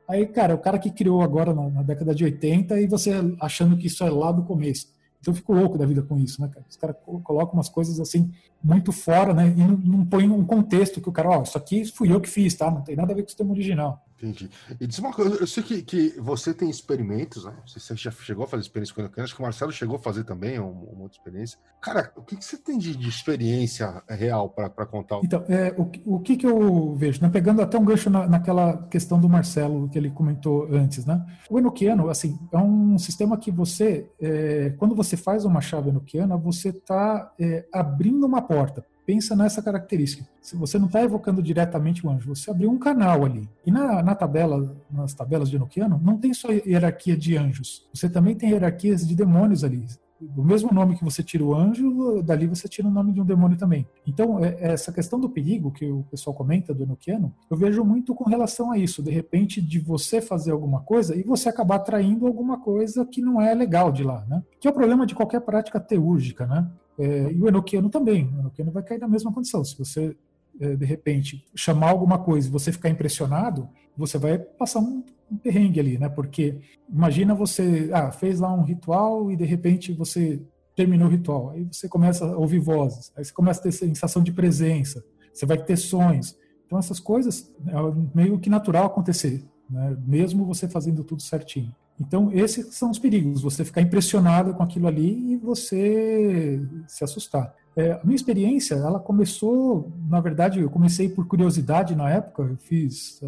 Aí, cara, o cara que criou agora na, na, década de 80 e você achando que isso é lá do começo. Então eu fico louco da vida com isso, né, cara? Os caras colocam umas coisas assim muito fora, né? E não, não põe um contexto que o cara, ó, oh, isso aqui fui eu que fiz, tá? Não tem nada a ver com o sistema original. Entendi. E diz uma coisa, eu sei que, que você tem experimentos, né? Você já chegou a fazer experiência com Enochiano, acho que o Marcelo chegou a fazer também uma, uma outra experiência. Cara, o que, que você tem de, de experiência real para contar? Então, é, o, o que, que eu vejo, né? pegando até um gancho na, naquela questão do Marcelo que ele comentou antes, né? O Enochiano, assim, é um sistema que você, é, quando você faz uma chave Enochiana, você está é, abrindo uma porta pensa nessa característica. Se você não está evocando diretamente o anjo, você abriu um canal ali. E na, na tabela, nas tabelas de Enochiano, não tem só hierarquia de anjos. Você também tem hierarquias de demônios ali. Do mesmo nome que você tira o anjo, dali você tira o nome de um demônio também. Então, é, essa questão do perigo que o pessoal comenta do Enochiano, eu vejo muito com relação a isso. De repente, de você fazer alguma coisa e você acabar atraindo alguma coisa que não é legal de lá, né? Que é o problema de qualquer prática teúrgica, né? É, e o Enochiano também. O Enochiano vai cair na mesma condição. Se você, é, de repente, chamar alguma coisa e você ficar impressionado, você vai passar um, um perrengue ali, né? Porque imagina você, ah, fez lá um ritual e de repente você terminou o ritual. Aí você começa a ouvir vozes, aí você começa a ter sensação de presença, você vai ter sonhos. Então essas coisas é meio que natural acontecer, né? mesmo você fazendo tudo certinho. Então, esses são os perigos, você ficar impressionado com aquilo ali e você se assustar. É, a minha experiência, ela começou, na verdade, eu comecei por curiosidade na época, eu fiz,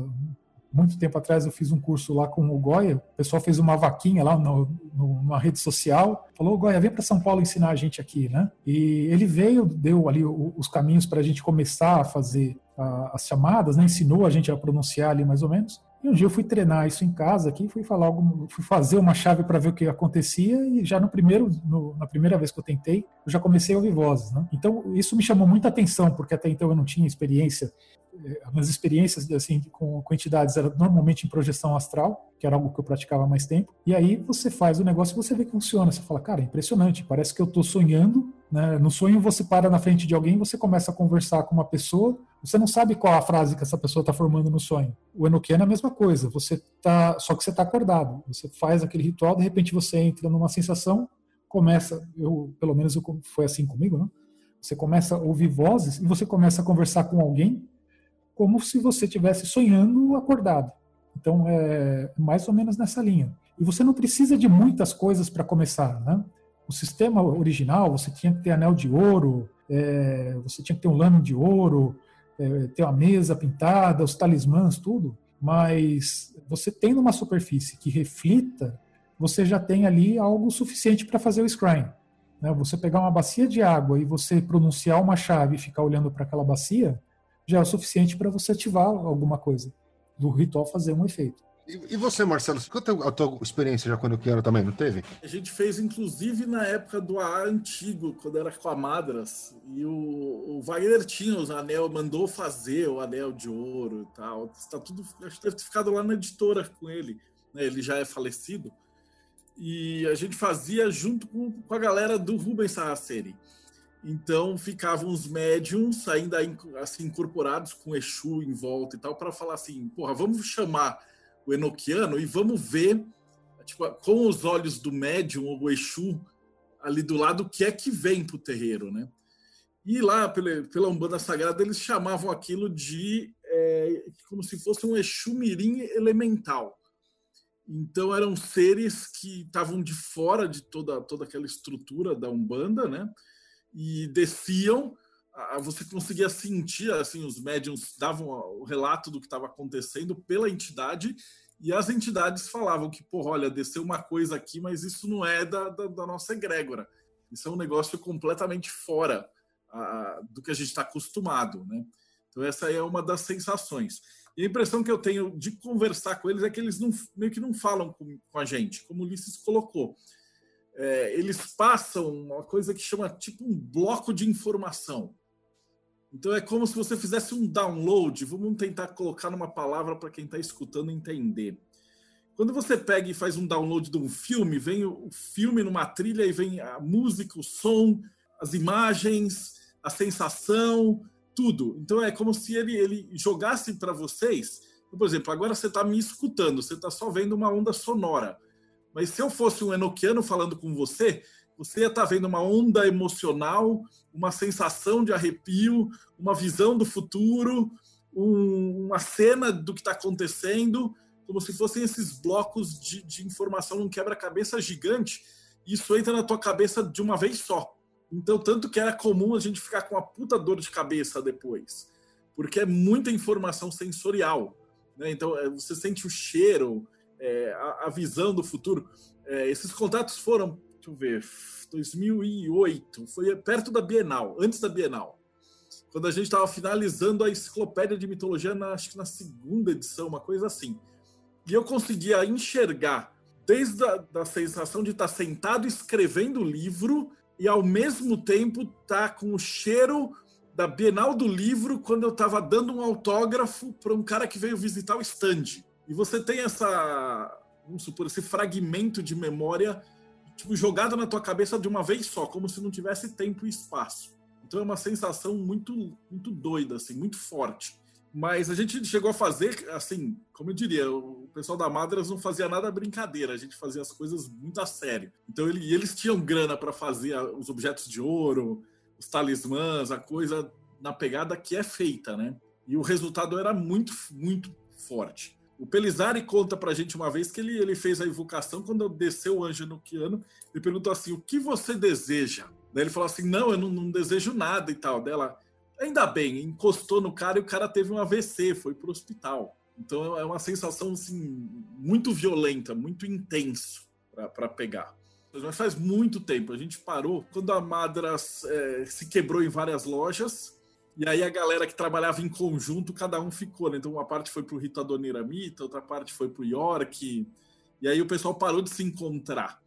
muito tempo atrás eu fiz um curso lá com o Goya, o pessoal fez uma vaquinha lá no, no, numa rede social, falou, Goya, vem para São Paulo ensinar a gente aqui, né? E ele veio, deu ali os caminhos para a gente começar a fazer as chamadas, né? ensinou a gente a pronunciar ali mais ou menos. E um dia eu fui treinar isso em casa aqui, fui falar algum, fui fazer uma chave para ver o que acontecia e já no primeiro, no, na primeira vez que eu tentei, eu já comecei a ouvir vozes, né? Então isso me chamou muita atenção porque até então eu não tinha experiência eh, as experiências assim com, com entidades eram normalmente em projeção astral, que era algo que eu praticava há mais tempo. E aí você faz o negócio e você vê que funciona. Você fala, cara, é impressionante, parece que eu estou sonhando. Né? No sonho você para na frente de alguém, você começa a conversar com uma pessoa, você não sabe qual a frase que essa pessoa está formando no sonho. O Enochiano é a mesma coisa, você tá, só que você está acordado. Você faz aquele ritual, de repente você entra numa sensação, começa, eu pelo menos eu, foi assim comigo, né? Você começa a ouvir vozes e você começa a conversar com alguém como se você estivesse sonhando acordado. Então, é mais ou menos nessa linha. E você não precisa de muitas coisas para começar, né? O sistema original, você tinha que ter anel de ouro, é, você tinha que ter um lano de ouro, é, ter uma mesa pintada, os talismãs, tudo. Mas você tendo uma superfície que reflita, você já tem ali algo suficiente para fazer o scrying. Né? Você pegar uma bacia de água e você pronunciar uma chave e ficar olhando para aquela bacia, já é o suficiente para você ativar alguma coisa, do ritual fazer um efeito. E, você, Marcelo, qual a tua experiência já quando eu quero também, não teve? A gente fez, inclusive, na época do A antigo, quando era com a Madras, e o, o Wagner tinha os anel, mandou fazer o anel de ouro e tal. Está tudo, acho que deve ter ficado lá na editora com ele, né? ele já é falecido. E a gente fazia junto com, com a galera do Rubens Saraceni. Então ficavam os médiums ainda assim incorporados com Exu em volta e tal para falar assim, porra, vamos chamar o Enochiano e vamos ver tipo, com os olhos do médium ou Exu ali do lado o que é que vem para o terreiro, né? E lá pela, pela Umbanda Sagrada eles chamavam aquilo de é, como se fosse um Exu Mirim elemental. Então eram seres que estavam de fora de toda toda aquela estrutura da Umbanda, né? e desciam, você conseguia sentir, assim, os médiums davam o relato do que estava acontecendo pela entidade e as entidades falavam que, porra, olha, desceu uma coisa aqui, mas isso não é da, da, da nossa egrégora. Isso é um negócio completamente fora a, do que a gente está acostumado, né? Então essa é uma das sensações. E a impressão que eu tenho de conversar com eles é que eles não, meio que não falam com, com a gente, como o Ulisses colocou é, eles passam uma coisa que chama tipo um bloco de informação. Então é como se você fizesse um download. Vamos tentar colocar numa palavra para quem está escutando entender. Quando você pega e faz um download de um filme, vem o filme numa trilha e vem a música, o som, as imagens, a sensação, tudo. Então é como se ele, ele jogasse para vocês. Por exemplo, agora você está me escutando, você está só vendo uma onda sonora. Mas se eu fosse um enoquiano falando com você, você ia estar tá vendo uma onda emocional, uma sensação de arrepio, uma visão do futuro, um, uma cena do que está acontecendo, como se fossem esses blocos de, de informação num quebra-cabeça gigante. Isso entra na tua cabeça de uma vez só. Então, tanto que era comum a gente ficar com uma puta dor de cabeça depois, porque é muita informação sensorial. Né? Então, é, você sente o cheiro, é, a, a, visão do futuro. É, esses contatos foram, deixa eu ver, 2008, foi perto da Bienal, antes da Bienal, quando a gente estava finalizando a enciclopédia de mitologia, na, acho que na segunda edição, uma coisa assim. E eu conseguia enxergar desde a da sensação de estar sentado escrevendo o livro e ao mesmo tempo estar tá com o cheiro da Bienal do livro quando eu estava dando um autógrafo para um cara que veio visitar o stand. E você tem essa, vamos supor, esse fragmento de memória tipo, jogado na tua cabeça de uma vez só, como se não tivesse tempo e espaço. Então é uma sensação muito, muito doida, assim, muito forte. Mas a gente chegou a fazer, assim, como eu diria, o pessoal da Madras não fazia nada brincadeira, a gente fazia as coisas muito a sério. Então ele, eles tinham grana para fazer os objetos de ouro, os talismãs, a coisa na pegada que é feita, né? E o resultado era muito, muito forte. O Pelizari conta pra gente uma vez que ele, ele fez a invocação, quando desceu o anjo noquiano, ele perguntou assim: o que você deseja? Daí ele falou assim: não, eu não, não desejo nada e tal. Dela, Ainda bem, encostou no cara e o cara teve um AVC, foi para o hospital. Então é uma sensação assim, muito violenta, muito intenso para pegar. Mas faz muito tempo, a gente parou quando a Madras é, se quebrou em várias lojas, e aí a galera que trabalhava em conjunto, cada um ficou. Né? Então uma parte foi para o Rito Adoniramita, outra parte foi para o York, e aí o pessoal parou de se encontrar.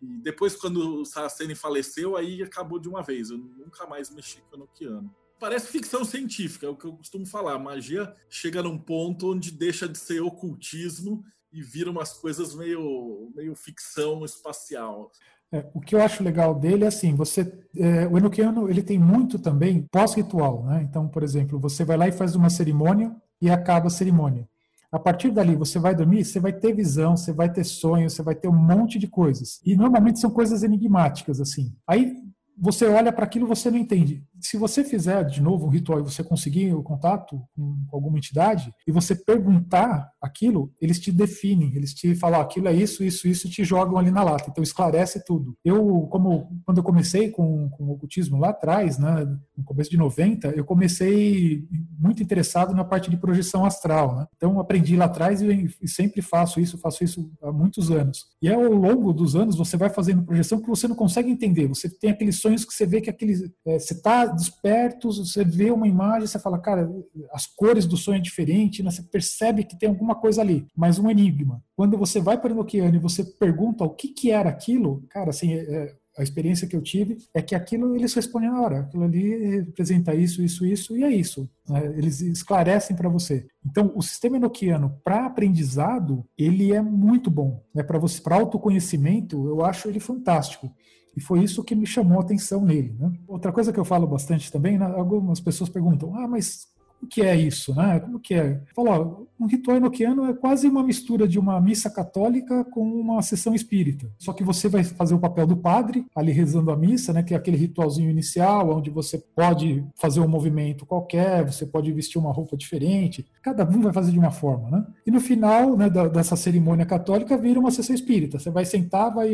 E depois, quando o Saraceni faleceu, aí acabou de uma vez. Eu nunca mais mexi com o Nokiano parece ficção científica, é o que eu costumo falar. A magia chega num ponto onde deixa de ser ocultismo e vira umas coisas meio, meio ficção espacial. É, o que eu acho legal dele é assim, você, é, o Enochiano ele tem muito também pós-ritual, né? Então, por exemplo, você vai lá e faz uma cerimônia e acaba a cerimônia. A partir dali, você vai dormir, você vai ter visão, você vai ter sonhos, você vai ter um monte de coisas. E normalmente são coisas enigmáticas, assim. Aí você olha para aquilo você não entende se você fizer de novo um ritual e você conseguir o contato com alguma entidade e você perguntar aquilo, eles te definem, eles te falam aquilo é isso, isso, isso e te jogam ali na lata. Então esclarece tudo. Eu, como quando eu comecei com, com o ocultismo lá atrás, né, no começo de 90, eu comecei muito interessado na parte de projeção astral. Né? Então aprendi lá atrás e, e sempre faço isso, faço isso há muitos anos. E ao longo dos anos você vai fazendo projeção que você não consegue entender. Você tem aqueles sonhos que você vê que aquele, é, você está despertos, você vê uma imagem, você fala, cara, as cores do sonho é diferente, né? você percebe que tem alguma coisa ali, mas um enigma. Quando você vai para o Nokiano e você pergunta o que, que era aquilo, cara, assim, é, é, a experiência que eu tive é que aquilo eles respondem na hora, aquilo ali representa isso, isso, isso, e é isso. Né? Eles esclarecem para você. Então, o sistema enoquiano para aprendizado, ele é muito bom. Né? Para você, para autoconhecimento, eu acho ele fantástico. E foi isso que me chamou a atenção nele. Né? Outra coisa que eu falo bastante também, né, algumas pessoas perguntam, ah, mas o que é isso, né? Como que é? Fala, um ritual enoquiano é quase uma mistura de uma missa católica com uma sessão espírita. Só que você vai fazer o papel do padre, ali rezando a missa, né? Que é aquele ritualzinho inicial, onde você pode fazer um movimento qualquer, você pode vestir uma roupa diferente. Cada um vai fazer de uma forma, né? E no final né, dessa cerimônia católica vira uma sessão espírita. Você vai sentar, vai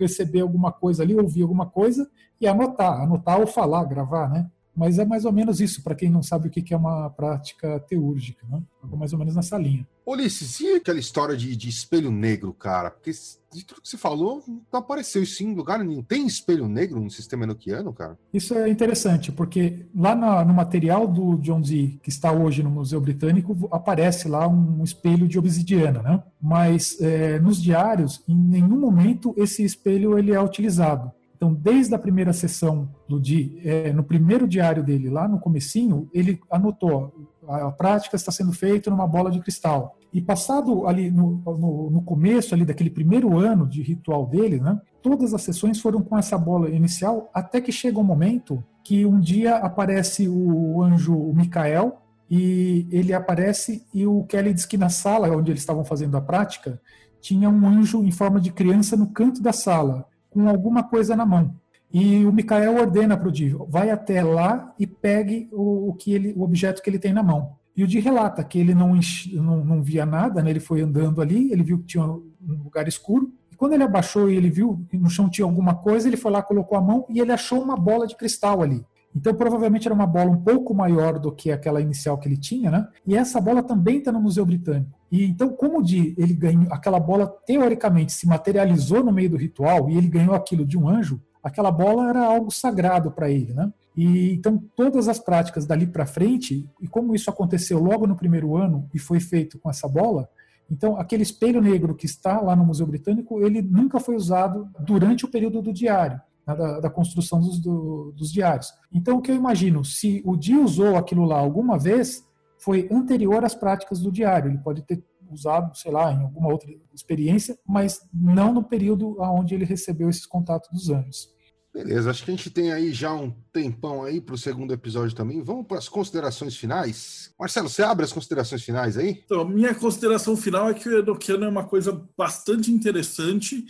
receber alguma coisa ali, ouvir alguma coisa e anotar. Anotar ou falar, gravar, né? Mas é mais ou menos isso, para quem não sabe o que é uma prática teúrgica, né? É mais ou menos nessa linha. Ulisses, e aquela história de, de espelho negro, cara? Porque de tudo que você falou, não apareceu isso em lugar nenhum. Tem espelho negro no sistema enoquiano, cara? Isso é interessante, porque lá no, no material do John Dee, que está hoje no Museu Britânico, aparece lá um espelho de obsidiana, né? Mas é, nos diários, em nenhum momento esse espelho ele é utilizado. Então, desde a primeira sessão do dia, é, no primeiro diário dele, lá no comecinho, ele anotou a prática está sendo feita numa bola de cristal. E passado ali no, no, no, começo ali daquele primeiro ano de ritual dele, né, todas as sessões foram com essa bola inicial, até que chega um momento que um dia aparece o anjo Micael e ele aparece e o Kelly diz que na sala onde eles estavam fazendo a prática tinha um anjo em forma de criança no canto da sala com alguma coisa na mão. E o Micael ordena para o Di, vai até lá e pegue o, o, que ele, o objeto que ele tem na mão. E o Di relata que ele não, não, não via nada, né? ele foi andando ali, ele viu que tinha um lugar escuro, e quando ele abaixou e ele viu que no chão tinha alguma coisa, ele foi lá, colocou a mão e ele achou uma bola de cristal ali. Então, provavelmente era uma bola um pouco maior do que aquela inicial que ele tinha, né? E essa bola também está no Museu Britânico. E então, como Di, ele ganhou, aquela bola teoricamente se materializou no meio do ritual e ele ganhou aquilo de um anjo, aquela bola era algo sagrado para ele, né? E então todas as práticas dali para frente, e como isso aconteceu logo no primeiro ano e foi feito com essa bola, então aquele espelho negro que está lá no Museu Britânico, ele nunca foi usado durante o período do diário. Né, da, da, construção dos, do, dos diários. Então, o que eu imagino, se o Di usou aquilo lá alguma vez, foi anterior às práticas do diário. Ele pode ter usado, sei lá, em alguma outra experiência, mas não no período onde ele recebeu esses contatos dos anjos. Beleza, acho que a gente tem aí já um tempão aí para o segundo episódio também. Vamos para as considerações finais. Marcelo, você abre as considerações finais aí? Então, minha consideração final é que o Enochiano é uma coisa bastante interessante,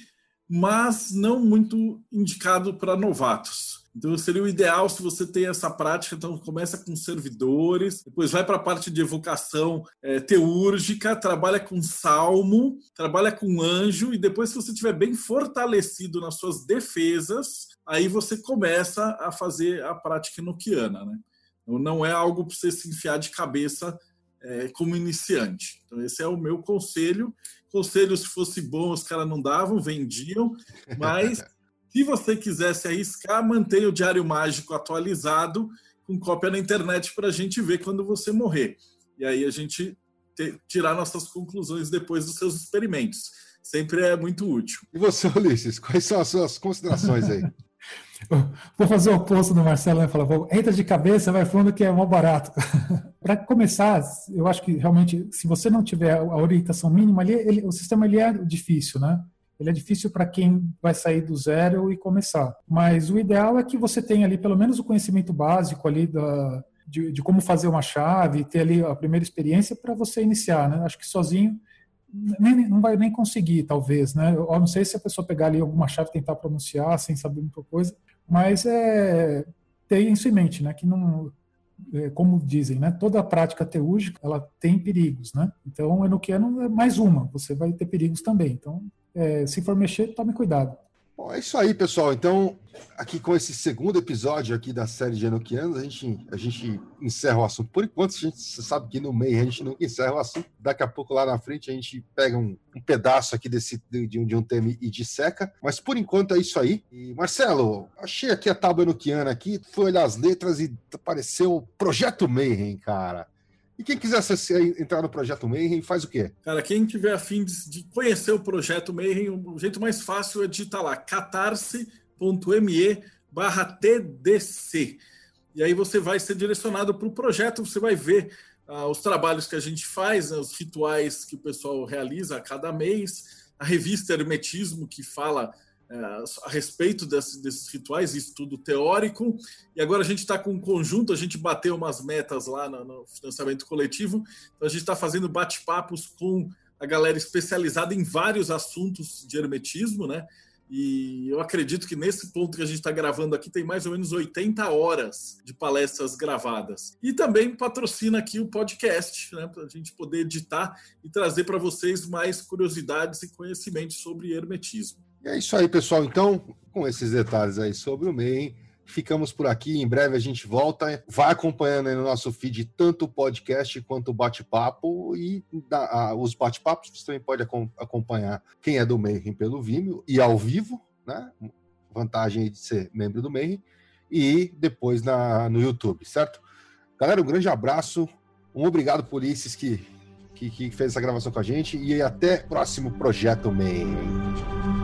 mas não muito indicado para novatos. Então seria o ideal se você tem essa prática, então começa com servidores, depois vai para a parte de evocação é, teúrgica, trabalha com salmo, trabalha com anjo, e depois se você estiver bem fortalecido nas suas defesas, aí você começa a fazer a prática enoquiana. Né? Então, não é algo para você se enfiar de cabeça é, como iniciante. Então esse é o meu conselho. Conselho, se fosse bom, os caras não davam, vendiam, mas Se você quiser se arriscar, mantenha o Diário Mágico atualizado com cópia na internet para a gente ver quando você morrer. E aí a gente ter, tirar nossas conclusões depois dos seus experimentos. Sempre é muito útil. E você, Ulisses, quais são as suas considerações aí? Vou fazer o oposto do Marcelo, né? Falar, entra de cabeça, vai falando que é mal barato. Para começar, eu acho que realmente, se você não tiver a orientação mínima ali, ele, o sistema ele é difícil, né? Ele é difícil para quem vai sair do zero e começar. Mas o ideal é que você tenha ali pelo menos o conhecimento básico ali da, de, de como fazer uma chave, ter ali a primeira experiência para você iniciar, né? Acho que sozinho nem, não vai nem conseguir, talvez, né? Eu não sei se a pessoa pegar ali alguma chave e tentar pronunciar sem saber muita coisa, mas é ter isso em mente, né? Que não, é, como dizem, né? Toda prática teúrgica ela tem perigos, né? Então, enoquiano é mais uma. Você vai ter perigos também. Então, é, se for mexer, tome cuidado. Bom, é isso aí, pessoal. Então, aqui com esse segundo episódio aqui da série de Enochianos, a gente, a gente encerra o assunto. Por enquanto, a gente sabe que no meio a gente nunca encerra o assunto. Daqui a pouco, lá na frente, a gente pega um, um pedaço aqui desse, de, de, um tema e disseca. Mas por enquanto é isso aí. E, Marcelo, achei aqui a tábua enoquiana aqui, foi olhar as letras e apareceu Projeto Mayhem, cara. E quem quiser entrar no Projeto Mayhem, faz o quê? Cara, quem tiver afim de conhecer o Projeto Mayhem, o jeito mais fácil é digitar lá catarse.me barra TDC. E aí você vai ser direcionado para o projeto, você vai ver uh, os trabalhos que a gente faz, os rituais que o pessoal realiza a cada mês, a revista Hermetismo, que fala a respeito desses, desses, rituais, estudo teórico. E agora a gente está com um conjunto, a gente bateu umas metas lá no, no financiamento coletivo, então a gente está fazendo bate-papos com a galera especializada em vários assuntos de hermetismo, né? E eu acredito que nesse ponto que a gente está gravando aqui tem mais ou menos 80 horas de palestras gravadas. E também patrocina aqui o podcast, né, para a gente poder editar e trazer para vocês mais curiosidades e conhecimentos sobre hermetismo. E é isso aí, pessoal. Então, com esses detalhes aí sobre o MEI, ficamos por aqui. Em breve a gente volta. Vai acompanhando aí no nosso feed tanto o podcast quanto o bate-papo. E da, os bate-papos você também pode acompanhar quem é do Mayhem pelo Vimeo e ao vivo, né? Vantagem de ser membro do Mayhem. E depois na, no YouTube, certo? Galera, um grande abraço. Um obrigado por que, que, que fez essa gravação com a gente. E até próximo Projeto you.